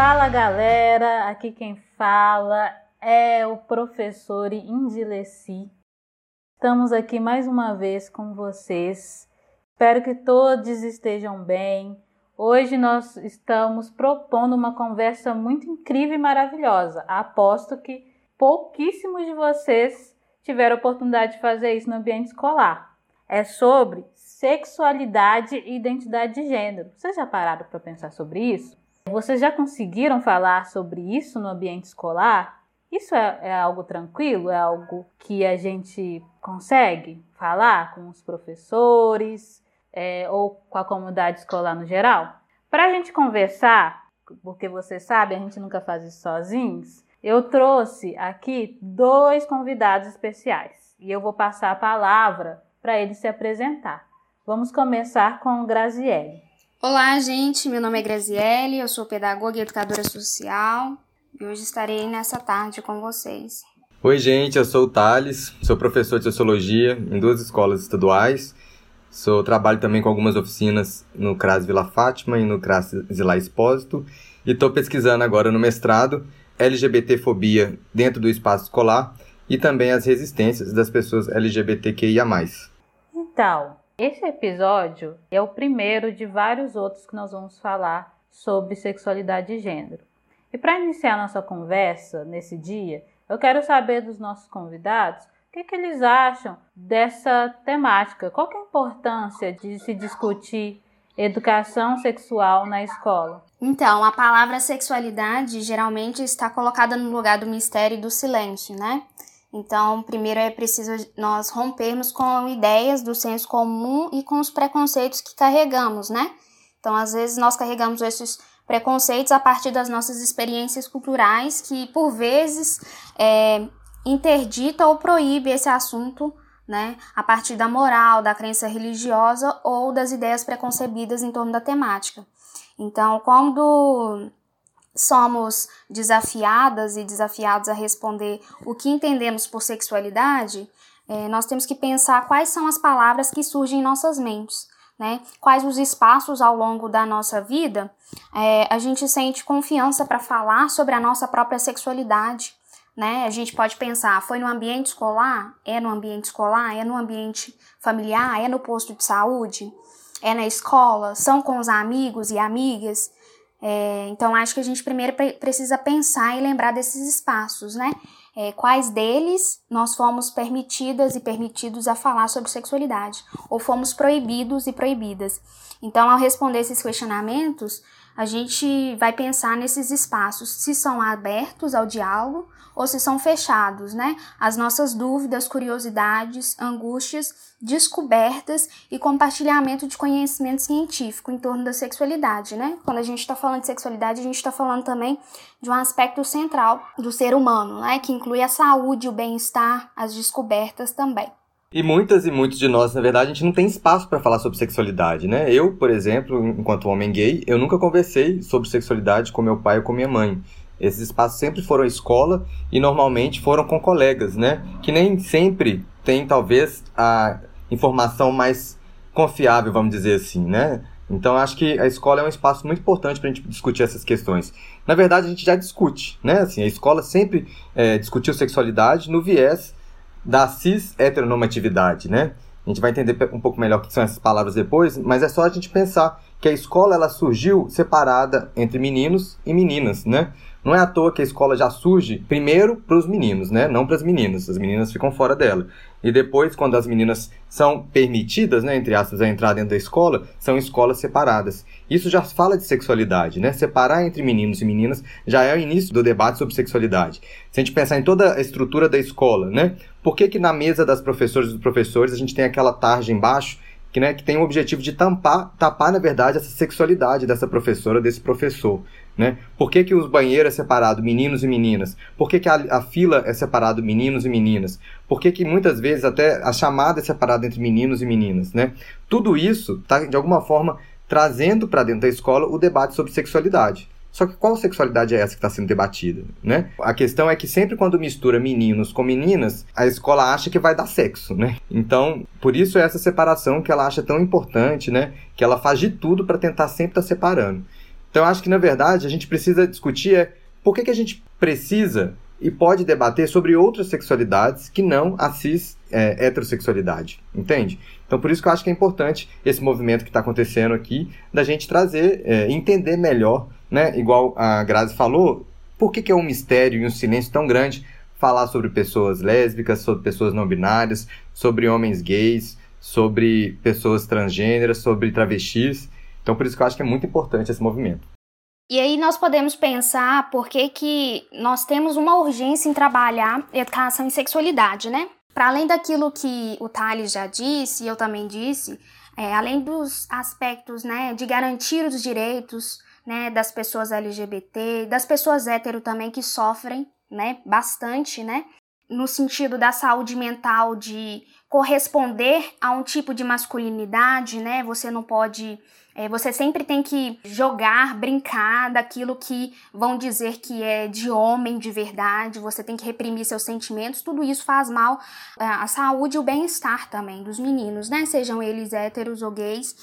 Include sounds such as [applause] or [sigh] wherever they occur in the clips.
Fala galera, aqui quem fala é o professor Indileci. Estamos aqui mais uma vez com vocês. Espero que todos estejam bem. Hoje nós estamos propondo uma conversa muito incrível e maravilhosa. Aposto que pouquíssimos de vocês tiveram oportunidade de fazer isso no ambiente escolar. É sobre sexualidade e identidade de gênero. Vocês já pararam para pensar sobre isso? Vocês já conseguiram falar sobre isso no ambiente escolar? Isso é, é, algo tranquilo? É algo que a gente consegue falar com os professores é, ou com a comunidade escolar no geral? Para a gente conversar, porque você sabe, a gente nunca faz isso sozinhos, eu trouxe aqui dois convidados especiais e eu vou passar a palavra para eles se apresentar. Vamos começar com Graziele. Olá, gente. Meu nome é Graziele, eu sou pedagoga e educadora social e hoje estarei nessa tarde com vocês. Oi, gente. Eu sou o Thales, sou professor de sociologia em duas escolas estaduais. Sou, trabalho também com algumas oficinas no CRAS Vila Fátima e no CRAS Zilá Expósito e estou pesquisando agora no mestrado LGBTfobia dentro do espaço escolar e também as resistências das pessoas LGBTQIA+. Então, esse episódio é o primeiro de vários outros que nós vamos falar sobre sexualidade e gênero. E para iniciar nossa conversa nesse dia, eu quero saber dos nossos convidados o que, que eles acham dessa temática. Qual é a importância de se discutir educação sexual na escola? Então, a palavra sexualidade geralmente está colocada no lugar do mistério e do silêncio, né? Então, primeiro é preciso nós rompermos com ideias do senso comum e com os preconceitos que carregamos, né? Então, às vezes nós carregamos esses preconceitos a partir das nossas experiências culturais que, por vezes, é, interdita ou proíbe esse assunto, né? A partir da moral, da crença religiosa ou das ideias preconcebidas em torno da temática. Então, quando somos desafiadas e desafiados a responder o que entendemos por sexualidade, é, nós temos que pensar quais são as palavras que surgem em nossas mentes. Né? Quais os espaços ao longo da nossa vida é, a gente sente confiança para falar sobre a nossa própria sexualidade. Né? A gente pode pensar, foi no ambiente escolar? É no ambiente escolar? É no ambiente familiar? É no posto de saúde? É na escola? São com os amigos e amigas? É, então, acho que a gente primeiro precisa pensar e lembrar desses espaços, né? É, quais deles nós fomos permitidas e permitidos a falar sobre sexualidade, ou fomos proibidos e proibidas. Então, ao responder esses questionamentos, a gente vai pensar nesses espaços, se são abertos ao diálogo ou se são fechados, né? As nossas dúvidas, curiosidades, angústias, descobertas e compartilhamento de conhecimento científico em torno da sexualidade, né? Quando a gente está falando de sexualidade, a gente está falando também de um aspecto central do ser humano, né? Que inclui a saúde, o bem-estar, as descobertas também. E muitas e muitos de nós, na verdade, a gente não tem espaço para falar sobre sexualidade, né? Eu, por exemplo, enquanto homem gay, eu nunca conversei sobre sexualidade com meu pai ou com minha mãe. Esses espaços sempre foram a escola e normalmente foram com colegas, né? Que nem sempre tem, talvez, a informação mais confiável, vamos dizer assim, né? Então, acho que a escola é um espaço muito importante para a gente discutir essas questões. Na verdade, a gente já discute, né? Assim, a escola sempre é, discutiu sexualidade no viés da cis heteronormatividade, né? A gente vai entender um pouco melhor o que são essas palavras depois, mas é só a gente pensar que a escola ela surgiu separada entre meninos e meninas, né? Não é à toa que a escola já surge primeiro para os meninos, né? Não para as meninas. As meninas ficam fora dela. E depois, quando as meninas são permitidas, né, entre aspas, a entrar dentro da escola, são escolas separadas. Isso já fala de sexualidade, né? Separar entre meninos e meninas já é o início do debate sobre sexualidade. Se a gente pensar em toda a estrutura da escola, né? Por que, que na mesa das professoras e dos professores a gente tem aquela tarja embaixo que, né, que tem o objetivo de tampar, tapar, na verdade, essa sexualidade dessa professora, desse professor. Né? Por que, que os banheiros é separado meninos e meninas? Por que, que a, a, fila é separado meninos e meninas? Por que, que muitas vezes até a chamada é separada entre meninos e meninas? Né? Tudo isso está, de alguma forma, trazendo para dentro da escola o debate sobre sexualidade. Só que qual sexualidade é essa que está sendo debatida, né? A questão é que sempre quando mistura meninos com meninas, a escola acha que vai dar sexo, né? Então, por isso é essa separação que ela acha tão importante, né? Que ela faz de tudo para tentar sempre estar tá separando. Então, eu acho que, na verdade, a gente precisa discutir é por que, que a gente precisa e pode debater sobre outras sexualidades que não a cis é, heterossexualidade, entende? Então, por isso que eu acho que é importante esse movimento que está acontecendo aqui, da gente trazer, é, entender melhor, né? Igual a Grazi falou, por que, que é um mistério e um silêncio tão grande falar sobre pessoas lésbicas, sobre pessoas não binárias, sobre homens gays, sobre pessoas transgêneras, sobre travestis. Então, por isso que eu acho que é muito importante esse movimento. E aí nós podemos pensar por que, que nós temos uma urgência em trabalhar educação em sexualidade, né? Para além daquilo que o Thales já disse, e eu também disse, é, além dos aspectos né, de garantir os direitos né, das pessoas LGBT, das pessoas hétero também que sofrem né, bastante, né, no sentido da saúde mental de corresponder a um tipo de masculinidade, né? Você não pode. É, você sempre tem que jogar, brincar daquilo que vão dizer que é de homem de verdade, você tem que reprimir seus sentimentos, tudo isso faz mal é, à saúde e o bem-estar também dos meninos, né? Sejam eles héteros ou gays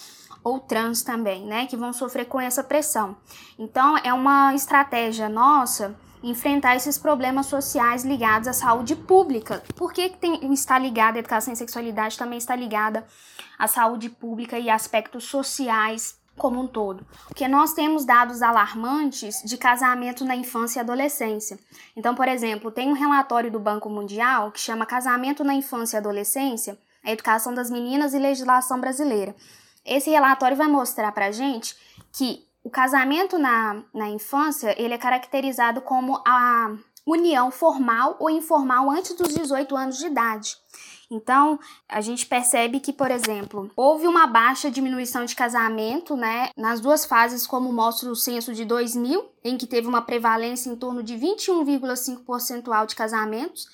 ou trans também, né? Que vão sofrer com essa pressão. Então, é uma estratégia nossa enfrentar esses problemas sociais ligados à saúde pública. Por que, tem, está ligada a educação em sexualidade também está ligada à saúde pública e aspectos sociais como um todo. Porque nós temos dados alarmantes de casamento na infância e adolescência. Então, por exemplo, tem um relatório do Banco Mundial que chama Casamento na Infância e Adolescência, a Educação das Meninas e Legislação Brasileira. Esse relatório vai mostrar para gente que o casamento na, na infância, ele é caracterizado como a união formal ou informal antes dos 18 anos de idade. Então, a gente percebe que, por exemplo, houve uma baixa diminuição de casamento, né, nas duas fases, como mostra o censo de 2000, em que teve uma prevalência em torno de 21,5% de casamentos,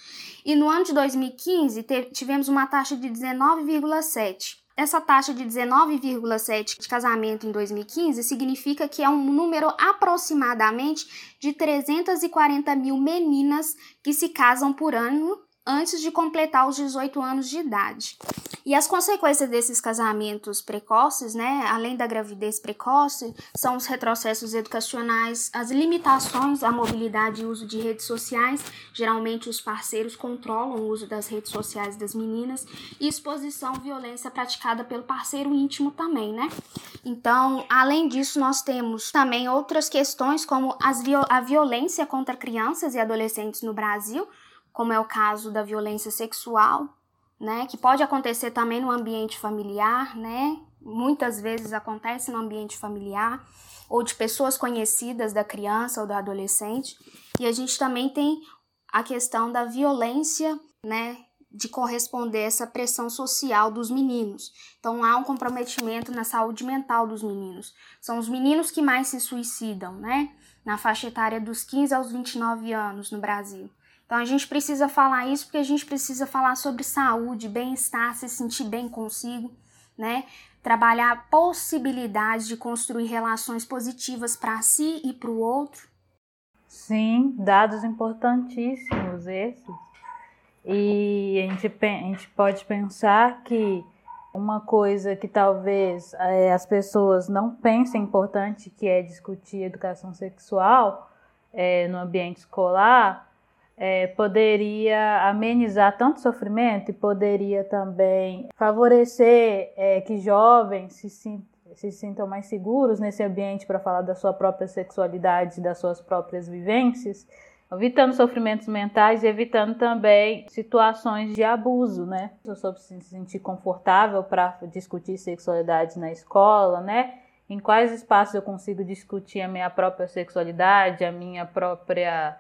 e no ano de 2015 tivemos uma taxa de 19,7%. Essa taxa de 19,7 de casamento em 2015 significa que é um número aproximadamente de 340 mil meninas que se casam por ano antes de completar os 18 anos de idade. E as consequências desses casamentos precoces, né, além da gravidez precoce, são os retrocessos educacionais, as limitações à mobilidade e uso de redes sociais, geralmente os parceiros controlam o uso das redes sociais das meninas, e exposição à violência praticada pelo parceiro íntimo também, né? Então, além disso, nós temos também outras questões como as, a violência contra crianças e adolescentes no Brasil, como é o caso da violência sexual, né, que pode acontecer também no ambiente familiar, né? Muitas vezes acontece no ambiente familiar ou de pessoas conhecidas da criança ou do adolescente. E a gente também tem a questão da violência, né, de corresponder a essa pressão social dos meninos. Então há um comprometimento na saúde mental dos meninos. São os meninos que mais se suicidam, né? Na faixa etária dos 15 aos 29 anos no Brasil. Então a gente precisa falar isso porque a gente precisa falar sobre saúde, bem-estar, se sentir bem consigo, né? Trabalhar possibilidades de construir relações positivas para si e para o outro. Sim, dados importantíssimos esses. E a gente, a gente pode pensar que uma coisa que talvez é, as pessoas não pensem importante, que é discutir educação sexual é, no ambiente escolar, é, poderia amenizar tanto sofrimento e poderia também favorecer é, que jovens se, se sintam mais seguros nesse ambiente para falar da sua própria sexualidade, das suas próprias vivências, evitando sofrimentos mentais e evitando também situações de abuso, né? Eu sou se sentir confortável para discutir sexualidade na escola, né? Em quais espaços eu consigo discutir a minha própria sexualidade, a minha própria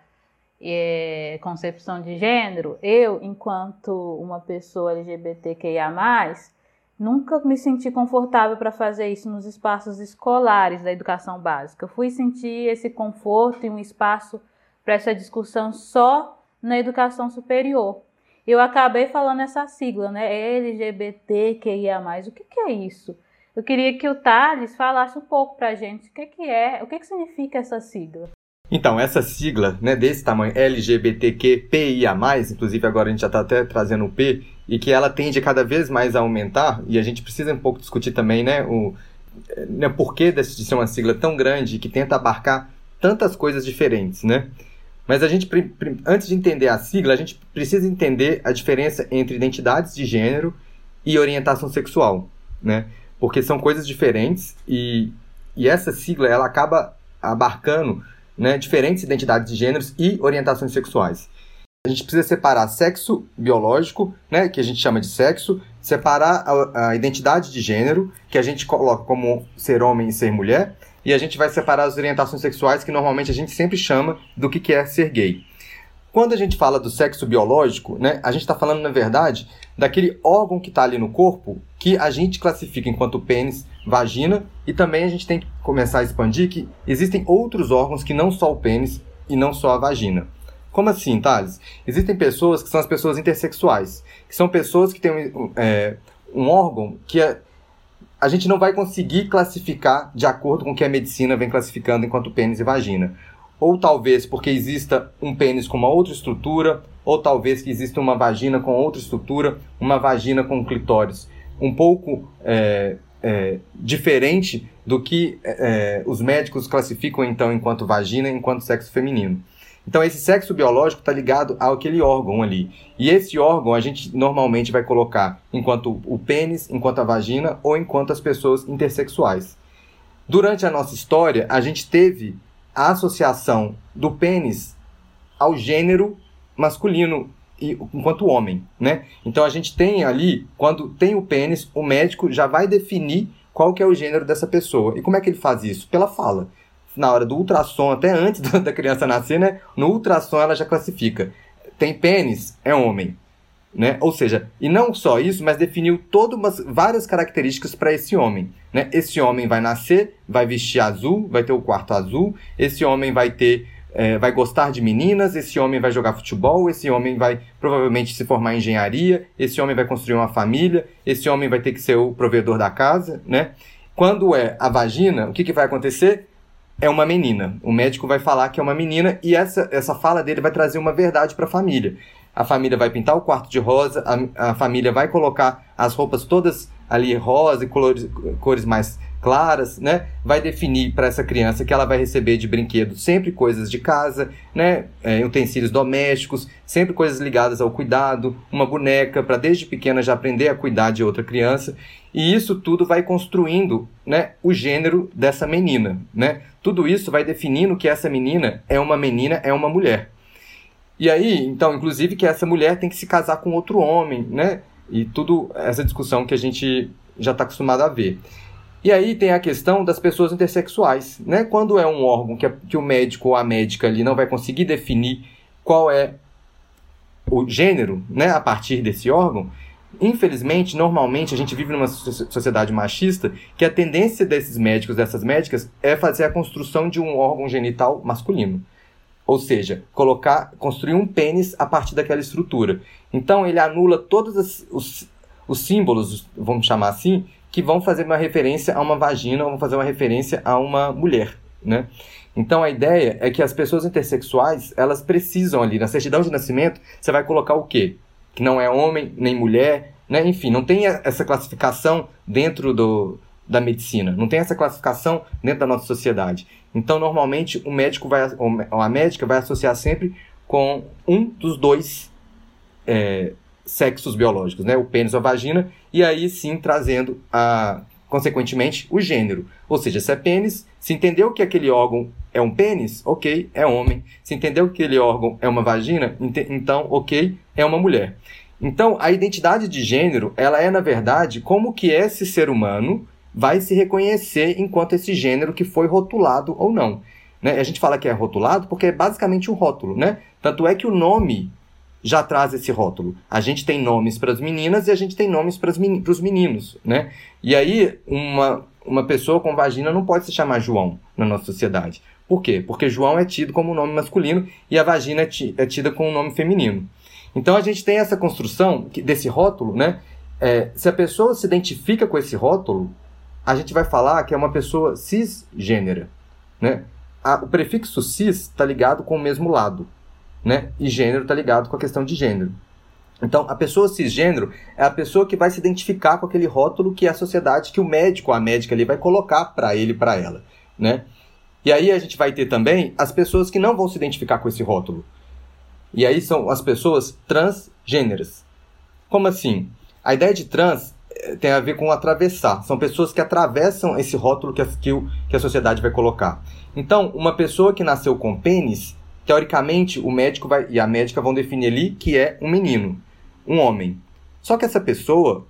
é, concepção de gênero, eu, enquanto uma pessoa LGBTQIA, nunca me senti confortável para fazer isso nos espaços escolares da educação básica. Eu fui sentir esse conforto e um espaço para essa discussão só na educação superior. Eu acabei falando essa sigla, né? LGBTQIA. O que, que é isso? Eu queria que o Thales falasse um pouco para a gente o que, que é, o que, que significa essa sigla. Então, essa sigla, né, desse tamanho, LGBTQPIA+, inclusive agora a gente já está até trazendo o P, e que ela tende cada vez mais a aumentar, e a gente precisa um pouco discutir também, né, o, né, porquê de ser uma sigla tão grande que tenta abarcar tantas coisas diferentes, né? Mas a gente, antes de entender a sigla, a gente precisa entender a diferença entre identidades de gênero e orientação sexual, né? Porque são coisas diferentes e, e essa sigla ela acaba abarcando né, diferentes identidades de gêneros e orientações sexuais. A gente precisa separar sexo biológico, né, que a gente chama de sexo, separar a, a identidade de gênero, que a gente coloca como ser homem e ser mulher, e a gente vai separar as orientações sexuais, que normalmente a gente sempre chama do que, que é ser gay. Quando a gente fala do sexo biológico, né, a gente está falando, na verdade, daquele órgão que está ali no corpo que a gente classifica enquanto pênis, vagina, e também a gente tem que começar a expandir que existem outros órgãos que não só o pênis e não só a vagina. Como assim, Thales? Existem pessoas que são as pessoas intersexuais, que são pessoas que têm um, é, um órgão que é a gente não vai conseguir classificar de acordo com o que a medicina vem classificando enquanto pênis e vagina. Ou talvez porque exista um pênis com uma outra estrutura, ou talvez que exista uma vagina com outra estrutura, uma vagina com clitóris. Um pouco é, é, diferente do que é, os médicos classificam então enquanto vagina enquanto sexo feminino. Então, esse sexo biológico está ligado àquele órgão ali. E esse órgão a gente normalmente vai colocar enquanto o pênis, enquanto a vagina ou enquanto as pessoas intersexuais. Durante a nossa história, a gente teve a associação do pênis ao gênero masculino enquanto homem, né? Então a gente tem ali, quando tem o pênis, o médico já vai definir qual que é o gênero dessa pessoa. E como é que ele faz isso? Pela fala na hora do ultrassom, até antes [laughs] da criança nascer, né? No ultrassom ela já classifica. Tem pênis, é homem. Né? Ou seja, e não só isso, mas definiu todas várias características para esse homem. Né? Esse homem vai nascer, vai vestir azul, vai ter o quarto azul. Esse homem vai ter, é, vai gostar de meninas. Esse homem vai jogar futebol. Esse homem vai provavelmente se formar em engenharia. Esse homem vai construir uma família. Esse homem vai ter que ser o provedor da casa, né? Quando é a vagina, o que, que vai acontecer? é uma menina. O médico vai falar que é uma menina e essa, essa fala dele vai trazer uma verdade para a família. A família vai pintar o quarto de rosa, a, a família vai colocar as roupas todas ali rosa e cores, cores mais claras, né? Vai definir para essa criança que ela vai receber de brinquedo sempre coisas de casa, né? É, utensílios domésticos, sempre coisas ligadas ao cuidado, uma boneca para desde pequena já aprender a cuidar de outra criança. E isso tudo vai construindo, né, o gênero dessa menina, né? Tudo isso vai definindo que essa menina é uma menina, é uma mulher. E aí, então, inclusive que essa mulher tem que se casar com outro homem, né? E tudo essa discussão que a gente já está acostumado a ver. E aí tem a questão das pessoas intersexuais, né? Quando é um órgão que, que o médico ou a médica ali não vai conseguir definir qual é o gênero, né, a partir desse órgão, infelizmente, normalmente a gente vive numa sociedade machista que a tendência desses médicos, dessas médicas, é fazer a construção de um órgão genital masculino. Ou seja, colocar, construir um pênis a partir daquela estrutura. Então ele anula todos os, os símbolos, vamos chamar assim, que vão fazer uma referência a uma vagina ou vão fazer uma referência a uma mulher, né? Então a ideia é que as pessoas intersexuais, elas precisam ali, na certidão de nascimento, você vai colocar o quê? Que não é homem nem mulher, né? Enfim, não tem essa classificação dentro do, da medicina, não tem essa classificação dentro da nossa sociedade. Então, normalmente, o médico vai, ou a médica vai associar sempre com um dos dois é, sexos biológicos, né? O pênis ou a vagina, e aí sim trazendo a consequentemente o gênero. Ou seja, se é pênis, se entendeu que aquele órgão é um pênis, ok, é homem. Se entendeu que aquele órgão é uma vagina, então, ok, é uma mulher. Então, a identidade de gênero, ela é, na verdade, como que esse ser humano vai se reconhecer enquanto esse gênero que foi rotulado ou não. Né? A gente fala que é rotulado porque é basicamente um rótulo, né? Tanto é que o nome já traz esse rótulo. A gente tem nomes para as meninas e a gente tem nomes para os meninos, né? E aí, uma, uma pessoa com vagina não pode se chamar João na nossa sociedade. Por quê? Porque João é tido como um nome masculino e a vagina é, é tida como um nome feminino. Então a gente tem essa construção desse rótulo, né? É, se a pessoa se identifica com esse rótulo, a gente vai falar que é uma pessoa cisgênera, né? A, o prefixo cis está ligado com o mesmo lado né? E gênero está ligado com a questão de gênero. Então, a pessoa cisgênero é a pessoa que vai se identificar com aquele rótulo que é a sociedade, que o médico, a médica ali vai colocar para ele, para ela, né? E aí a gente vai ter também as pessoas que não vão se identificar com esse rótulo. E aí são as pessoas transgêneras. Como assim? A ideia de trans eh, tem a ver com atravessar. São pessoas que atravessam esse rótulo que a, que a sociedade vai colocar. Então, uma pessoa que nasceu com pênis, teoricamente, o médico vai, e a médica vão definir ali que é um menino um homem. Só que essa pessoa,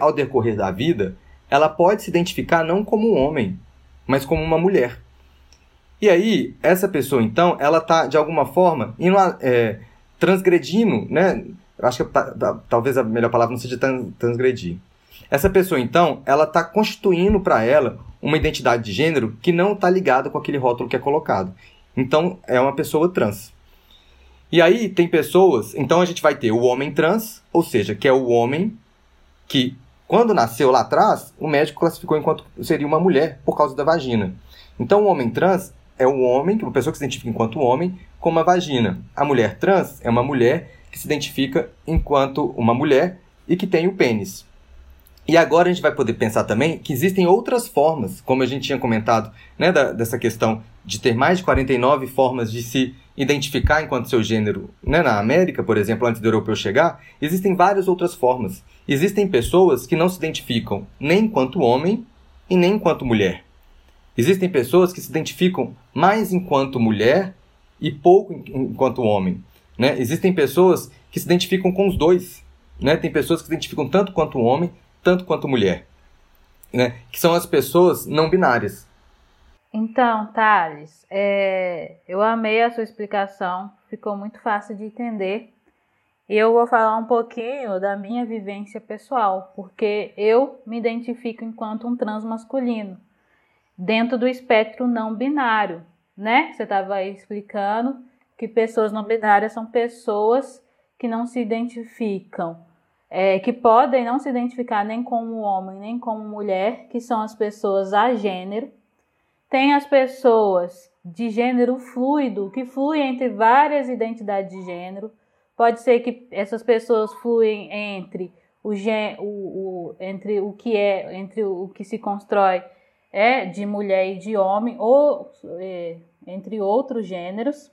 ao decorrer da vida, ela pode se identificar não como um homem, mas como uma mulher. E aí, essa pessoa, então, ela está, de alguma forma, indo, é, transgredindo, né? Acho que talvez a melhor palavra não seja transgredir. Essa pessoa, então, ela está constituindo para ela uma identidade de gênero que não está ligada com aquele rótulo que é colocado. Então, é uma pessoa trans. E aí tem pessoas, então a gente vai ter o homem trans, ou seja, que é o homem que quando nasceu lá atrás, o médico classificou enquanto seria uma mulher por causa da vagina. Então o homem trans é o homem, uma pessoa que se identifica enquanto homem, com uma vagina. A mulher trans é uma mulher que se identifica enquanto uma mulher e que tem o pênis. E agora a gente vai poder pensar também que existem outras formas, como a gente tinha comentado, né, da, dessa questão de ter mais de 49 formas de se identificar enquanto seu gênero, né, na América, por exemplo, antes do europeu chegar, existem várias outras formas. Existem pessoas que não se identificam nem enquanto homem e nem enquanto mulher. Existem pessoas que se identificam mais enquanto mulher e pouco enquanto homem. Né? Existem pessoas que se identificam com os dois. Né? Tem pessoas que se identificam tanto quanto homem, tanto quanto mulher. Né? Que são as pessoas não binárias. Então, Thales, é, eu amei a sua explicação, ficou muito fácil de entender. Eu vou falar um pouquinho da minha vivência pessoal, porque eu me identifico enquanto um transmasculino, dentro do espectro não binário, né? Você estava aí explicando que pessoas não binárias são pessoas que não se identificam, é, que podem não se identificar nem como homem nem como mulher, que são as pessoas a gênero tem as pessoas de gênero fluido, que fluem entre várias identidades de gênero. Pode ser que essas pessoas fluem entre o, o, o, entre o que é, entre o que se constrói é de mulher e de homem, ou é, entre outros gêneros.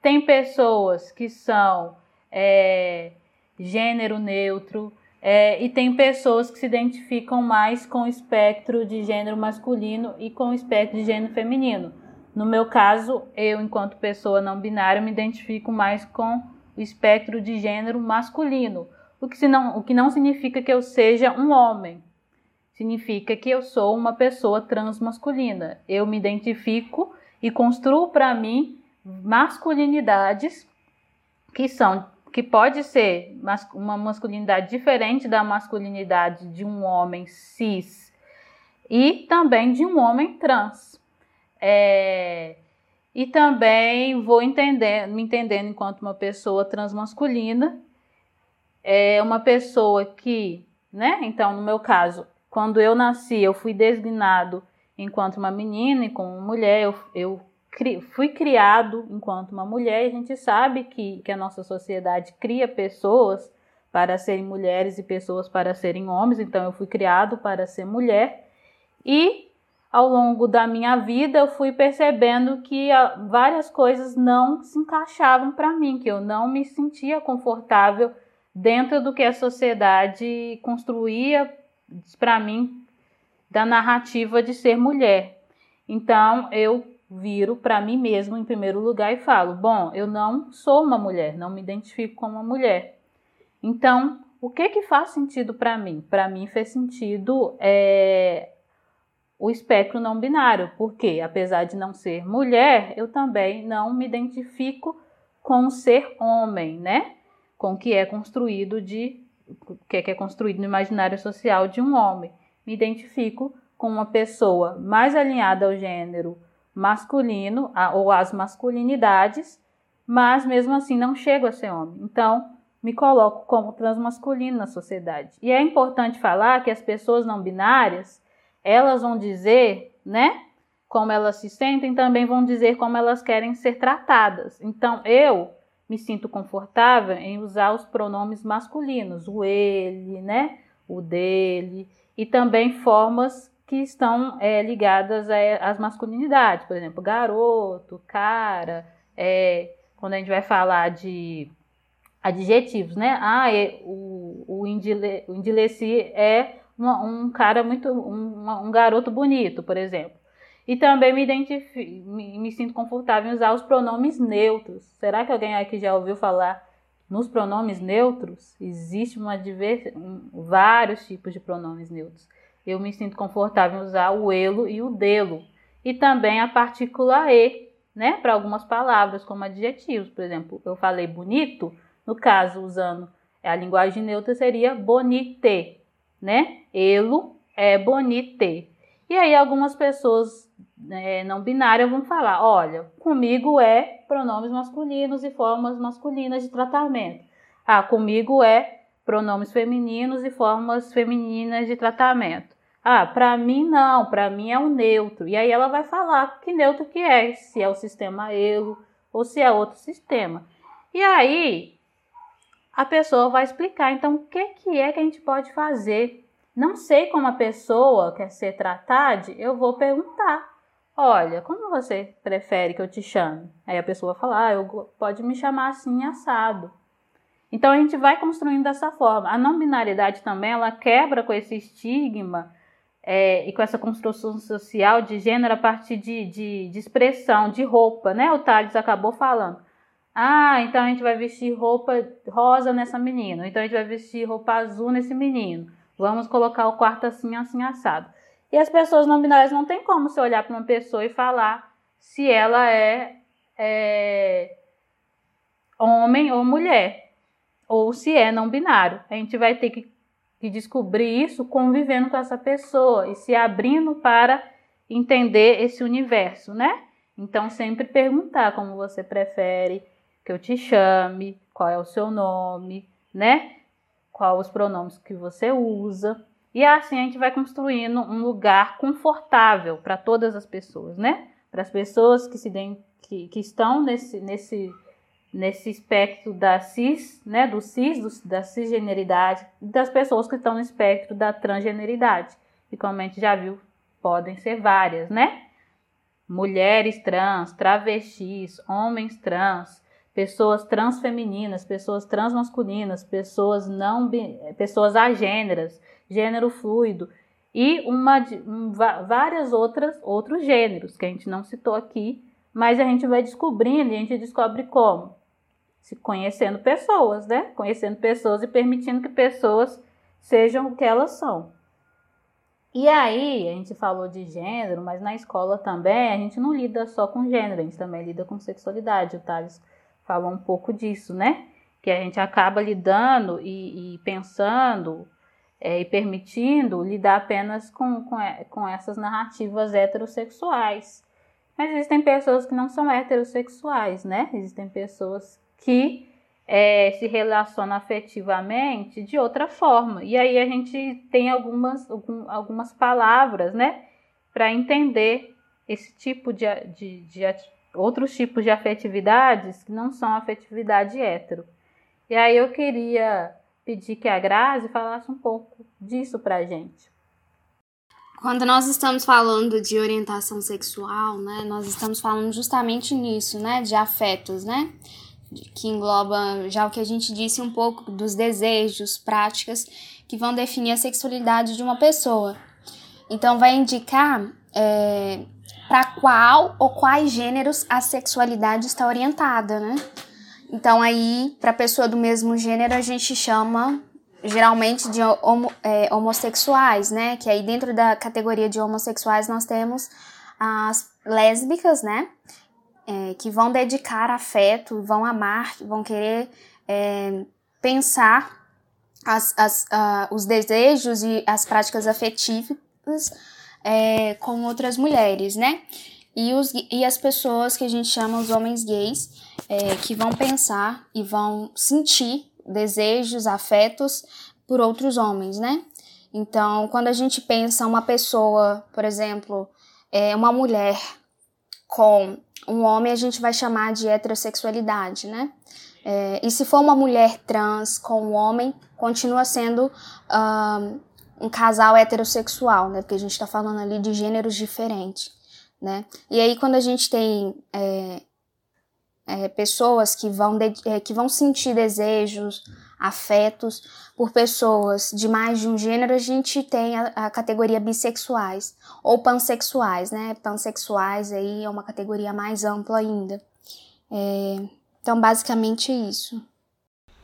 Tem pessoas que são é, gênero neutro, é, e tem pessoas que se identificam mais com o espectro de gênero masculino e com o espectro de gênero feminino. No meu caso, eu, enquanto pessoa não binária, me identifico mais com o espectro de gênero masculino, o que, o que não significa que eu seja um homem. Significa que eu sou uma pessoa transmasculina. Eu me identifico e construo para mim masculinidades que são que pode ser uma masculinidade diferente da masculinidade de um homem cis e também de um homem trans. É, e também vou entender, me entendendo enquanto uma pessoa transmasculina, é uma pessoa que, né? Então, no meu caso, quando eu nasci, eu fui designado enquanto uma menina e como mulher, eu, eu fui criado enquanto uma mulher e a gente sabe que, que a nossa sociedade cria pessoas para serem mulheres e pessoas para serem homens, então eu fui criado para ser mulher e ao longo da minha vida eu fui percebendo que várias coisas não se encaixavam para mim, que eu não me sentia confortável dentro do que a sociedade construía para mim da narrativa de ser mulher. Então eu viro para mim mesmo em primeiro lugar e falo: bom, eu não sou uma mulher, não me identifico como uma mulher. Então, o que que faz sentido para mim? Para mim fez sentido é, o espectro não binário, porque apesar de não ser mulher, eu também não me identifico com ser homem, né? Com o que é construído de que é construído no imaginário social de um homem. Me identifico com uma pessoa mais alinhada ao gênero masculino ou as masculinidades, mas mesmo assim não chego a ser homem. Então, me coloco como transmasculino na sociedade. E é importante falar que as pessoas não binárias, elas vão dizer, né, como elas se sentem, também vão dizer como elas querem ser tratadas. Então, eu me sinto confortável em usar os pronomes masculinos, o ele, né? O dele, e também formas que estão é, ligadas às masculinidades, por exemplo, garoto, cara, é, quando a gente vai falar de adjetivos, né? Ah, é, o, o, Indile, o Indileci é uma, um cara muito, um, um garoto bonito, por exemplo. E também me, me, me sinto confortável em usar os pronomes neutros. Será que alguém aqui já ouviu falar nos pronomes neutros? Existe uma divers... vários tipos de pronomes neutros. Eu me sinto confortável em usar o elo e o delo. E também a partícula e, né? Para algumas palavras, como adjetivos. Por exemplo, eu falei bonito, no caso, usando a linguagem neutra, seria bonite, né? Elo é bonite. E aí algumas pessoas é, não binárias vão falar: olha, comigo é pronomes masculinos e formas masculinas de tratamento. Ah, comigo é pronomes femininos e formas femininas de tratamento. Ah, para mim não, para mim é o neutro. E aí ela vai falar que neutro que é, se é o sistema elo ou se é outro sistema. E aí a pessoa vai explicar então o que, que é que a gente pode fazer. Não sei como a pessoa quer ser tratada, eu vou perguntar. Olha, como você prefere que eu te chame? Aí a pessoa fala, ah, eu, pode me chamar assim, assado. Então a gente vai construindo dessa forma. A não binaridade também, ela quebra com esse estigma é, e com essa construção social de gênero a partir de, de, de expressão, de roupa, né? O Thales acabou falando. Ah, então a gente vai vestir roupa rosa nessa menina, então a gente vai vestir roupa azul nesse menino. Vamos colocar o quarto assim, assim, assado. E as pessoas não binárias não tem como você olhar para uma pessoa e falar se ela é, é homem ou mulher, ou se é não binário. A gente vai ter que, que descobrir isso convivendo com essa pessoa e se abrindo para entender esse universo, né? Então, sempre perguntar como você prefere que eu te chame, qual é o seu nome, né? Qual os pronomes que você usa. E assim a gente vai construindo um lugar confortável para todas as pessoas, né? Para as pessoas que, se den, que, que estão nesse, nesse, nesse espectro da cis, né? Do cis, do, da cisgeneridade, das pessoas que estão no espectro da transgeneridade. E como a gente já viu, podem ser várias, né? Mulheres trans, travestis, homens trans, pessoas transfemininas, pessoas transmasculinas, pessoas não pessoas agêneras, gênero fluido e uma, um, várias outras outros gêneros que a gente não citou aqui, mas a gente vai descobrindo e a gente descobre como se conhecendo pessoas, né? Conhecendo pessoas e permitindo que pessoas sejam o que elas são. E aí, a gente falou de gênero, mas na escola também a gente não lida só com gênero, a gente também lida com sexualidade. O Thales falou um pouco disso, né? Que a gente acaba lidando e, e pensando é, e permitindo lidar apenas com, com, é, com essas narrativas heterossexuais. Mas existem pessoas que não são heterossexuais, né? Existem pessoas que é, se relacionam afetivamente de outra forma. E aí a gente tem algumas, algumas palavras, né? Para entender esse tipo de, de, de outros tipos de afetividades que não são afetividade hétero. E aí eu queria pedir que a Grazi falasse um pouco disso pra gente. Quando nós estamos falando de orientação sexual, né, nós estamos falando justamente nisso, né, de afetos, né, que engloba já o que a gente disse um pouco dos desejos, práticas que vão definir a sexualidade de uma pessoa. Então, vai indicar é, para qual ou quais gêneros a sexualidade está orientada, né? Então aí, para pessoa do mesmo gênero, a gente chama geralmente de homo, é, homossexuais, né? Que aí dentro da categoria de homossexuais nós temos as lésbicas, né? É, que vão dedicar afeto, vão amar, vão querer é, pensar as, as, uh, os desejos e as práticas afetivas é, com outras mulheres, né? E, os, e as pessoas que a gente chama os homens gays, é, que vão pensar e vão sentir desejos, afetos por outros homens, né? Então, quando a gente pensa uma pessoa, por exemplo, é, uma mulher com um homem, a gente vai chamar de heterossexualidade, né? É, e se for uma mulher trans com um homem, continua sendo um, um casal heterossexual, né? Porque a gente está falando ali de gêneros diferentes, né? E aí quando a gente tem é, é, pessoas que vão, é, que vão sentir desejos, afetos por pessoas de mais de um gênero, a gente tem a, a, categoria bissexuais ou pansexuais, né? Pansexuais aí é uma categoria mais ampla ainda. É, então, basicamente isso.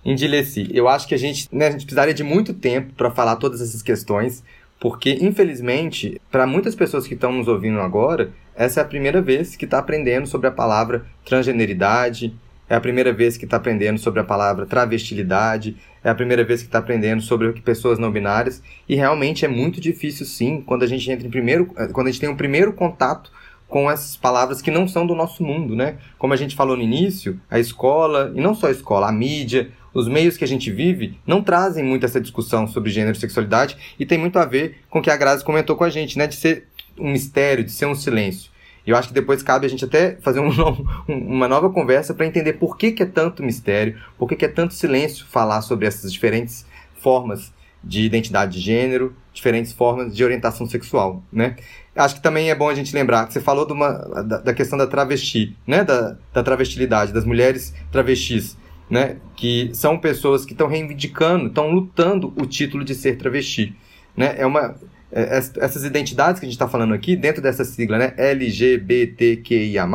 Indileci, eu acho que a gente, né, a gente precisaria de muito tempo para falar todas essas questões, porque, infelizmente, para muitas pessoas que estão nos ouvindo agora, essa é a primeira vez que está aprendendo sobre a palavra transgeneridade, é a primeira vez que está aprendendo sobre a palavra travestilidade, é a primeira vez que está aprendendo sobre pessoas não binárias, e realmente é muito difícil, sim, quando a gente entra em primeiro, quando a gente tem um primeiro contato com essas palavras que não são do nosso mundo, né? Como a gente falou no início, a escola, e não só a escola, a mídia, os meios que a gente vive não trazem muito essa discussão sobre gênero e sexualidade e tem muito a ver com o que a Grazi comentou com a gente, né? De ser um mistério, de ser um silêncio. Eu acho que depois cabe a gente até fazer um, [laughs] uma nova conversa para entender por que, que é tanto mistério, por que, que é tanto silêncio falar sobre essas diferentes formas de identidade de gênero, diferentes formas de orientação sexual, né? Acho que também é bom a gente lembrar que você falou uma, da, da questão da travesti, né? Da, da travestilidade, das mulheres travestis, né? Que são pessoas que estão reivindicando, estão lutando o título de ser travesti, né? É uma essas identidades que a gente está falando aqui, dentro dessa sigla, né, LGBTQIA+,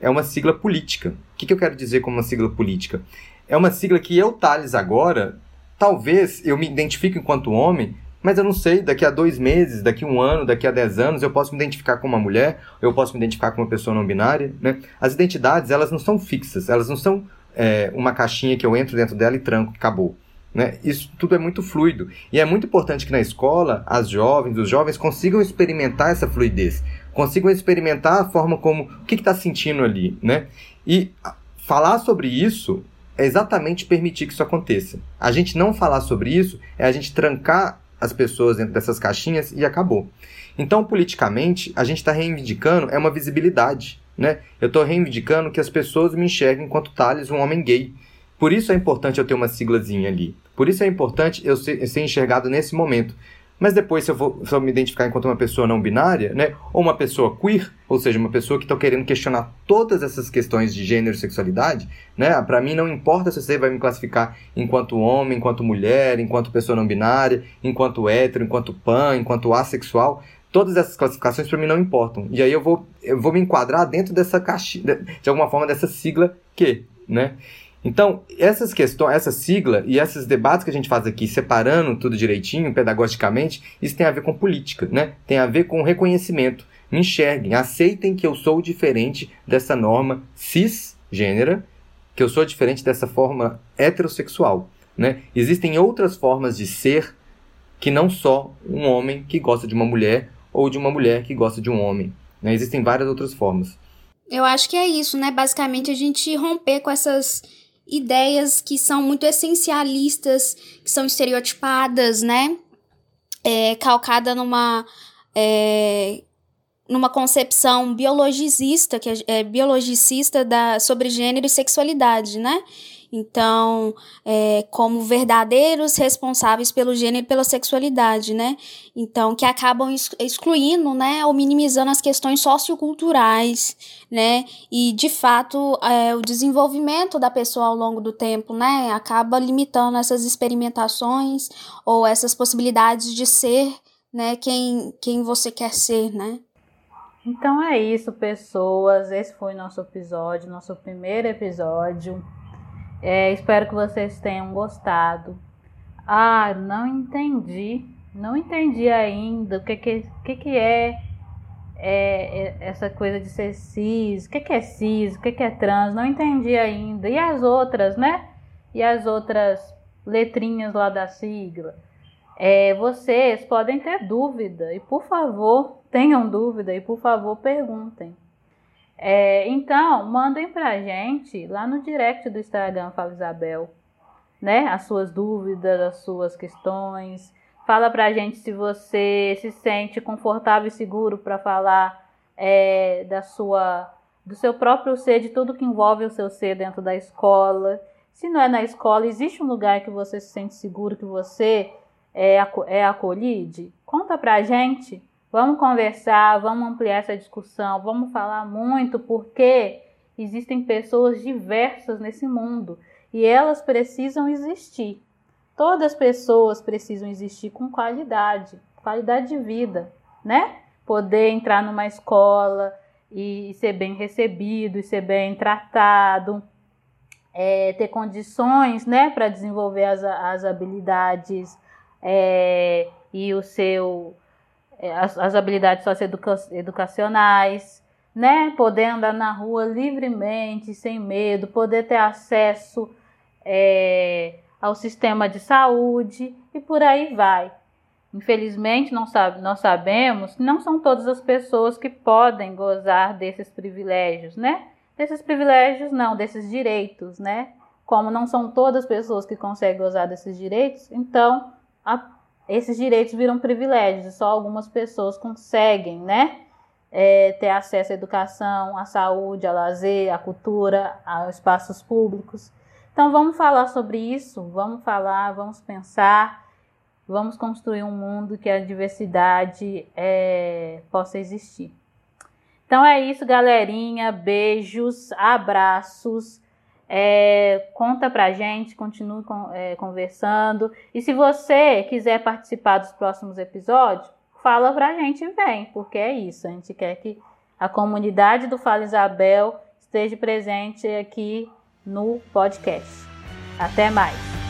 é uma sigla política. O que, que eu quero dizer com uma sigla política? É uma sigla que eu, Thales, agora, talvez eu me identifique enquanto homem, mas eu não sei, daqui a dois meses, daqui a um ano, daqui a dez anos, eu posso me identificar como uma mulher, eu posso me identificar como uma pessoa não binária, né? As identidades, elas não são fixas, elas não são é, uma caixinha que eu entro dentro dela e tranco acabou. Né? Isso tudo é muito fluido. E é muito importante que na escola as jovens, os jovens consigam experimentar essa fluidez, consigam experimentar a forma como o que está sentindo ali. Né? E falar sobre isso é exatamente permitir que isso aconteça. A gente não falar sobre isso é a gente trancar as pessoas dentro dessas caixinhas e acabou. Então, politicamente, a gente está reivindicando é uma visibilidade. Né? Eu estou reivindicando que as pessoas me enxerguem enquanto Thales, um homem gay. Por isso é importante eu ter uma siglazinha ali. Por isso é importante eu ser, ser enxergado nesse momento. Mas depois, se eu, vou, se eu me identificar enquanto uma pessoa não binária, né, ou uma pessoa queer, ou seja, uma pessoa que está querendo questionar todas essas questões de gênero e sexualidade, né, para mim não importa se você vai me classificar enquanto homem, enquanto mulher, enquanto pessoa não binária, enquanto hétero, enquanto pan, enquanto assexual, todas essas classificações para mim não importam. E aí eu vou, eu vou me enquadrar dentro dessa caixa, de, de alguma forma, dessa sigla que, né? Então, essas questões, essa sigla e esses debates que a gente faz aqui, separando tudo direitinho, pedagogicamente, isso tem a ver com política, né? Tem a ver com reconhecimento. Me enxerguem, aceitem que eu sou diferente dessa norma cisgênera, que eu sou diferente dessa forma heterossexual, né? Existem outras formas de ser que não só um homem que gosta de uma mulher ou de uma mulher que gosta de um homem. Né? Existem várias outras formas. Eu acho que é isso, né? Basicamente a gente romper com essas ideias que são muito essencialistas, que são estereotipadas, né? É, calcada numa é, numa concepção biologicista, que é, é biologicista da, sobre gênero e sexualidade, né? Então, é, como verdadeiros responsáveis pelo gênero e pela sexualidade, né? Então, que acabam excluindo, né, ou minimizando as questões socioculturais, né? E, de fato, é, o desenvolvimento da pessoa ao longo do tempo, né, acaba limitando essas experimentações ou essas possibilidades de ser, né, quem, quem você quer ser, né? Então é isso, pessoas. Esse foi nosso episódio, nosso primeiro episódio. É, espero que vocês tenham gostado. Ah, não entendi. Não entendi ainda o que, que, que, que é, é, é essa coisa de ser cis, o que, que é cis, o que, que é trans, não entendi ainda. E as outras, né? E as outras letrinhas lá da sigla. É, vocês podem ter dúvida e por favor tenham dúvida e por favor perguntem. É, então mandem pra gente lá no direct do Instagram Fala Isabel, né? As suas dúvidas, as suas questões. Fala pra gente se você se sente confortável e seguro para falar é, da sua, do seu próprio ser, de tudo que envolve o seu ser dentro da escola Se não é na escola, existe um lugar que você se sente seguro, que você é, é acolhido? Conta pra gente. Vamos conversar, vamos ampliar essa discussão, vamos falar muito, porque existem pessoas diversas nesse mundo e elas precisam existir. Todas as pessoas precisam existir com qualidade, qualidade de vida, né? Poder entrar numa escola e ser bem recebido, e ser bem tratado, é, ter condições, né, para desenvolver as, as habilidades é, e o seu as, as habilidades socioeducacionais, né? Poder andar na rua livremente, sem medo, poder ter acesso é, ao sistema de saúde e por aí vai. Infelizmente, não sabe, nós sabemos que não são todas as pessoas que podem gozar desses privilégios, né? Desses privilégios, não, desses direitos, né? Como não são todas as pessoas que conseguem gozar desses direitos, então a, esses direitos viram privilégios, só algumas pessoas conseguem, né? É, ter acesso à educação, à saúde, ao lazer, à cultura, aos espaços públicos. Então vamos falar sobre isso, vamos falar, vamos pensar, vamos construir um mundo que a diversidade é, possa existir. Então é isso, galerinha. Beijos, abraços. É, conta pra gente, continue é, conversando. E se você quiser participar dos próximos episódios, fala pra gente e vem, porque é isso. A gente quer que a comunidade do Fala Isabel esteja presente aqui no podcast. Até mais!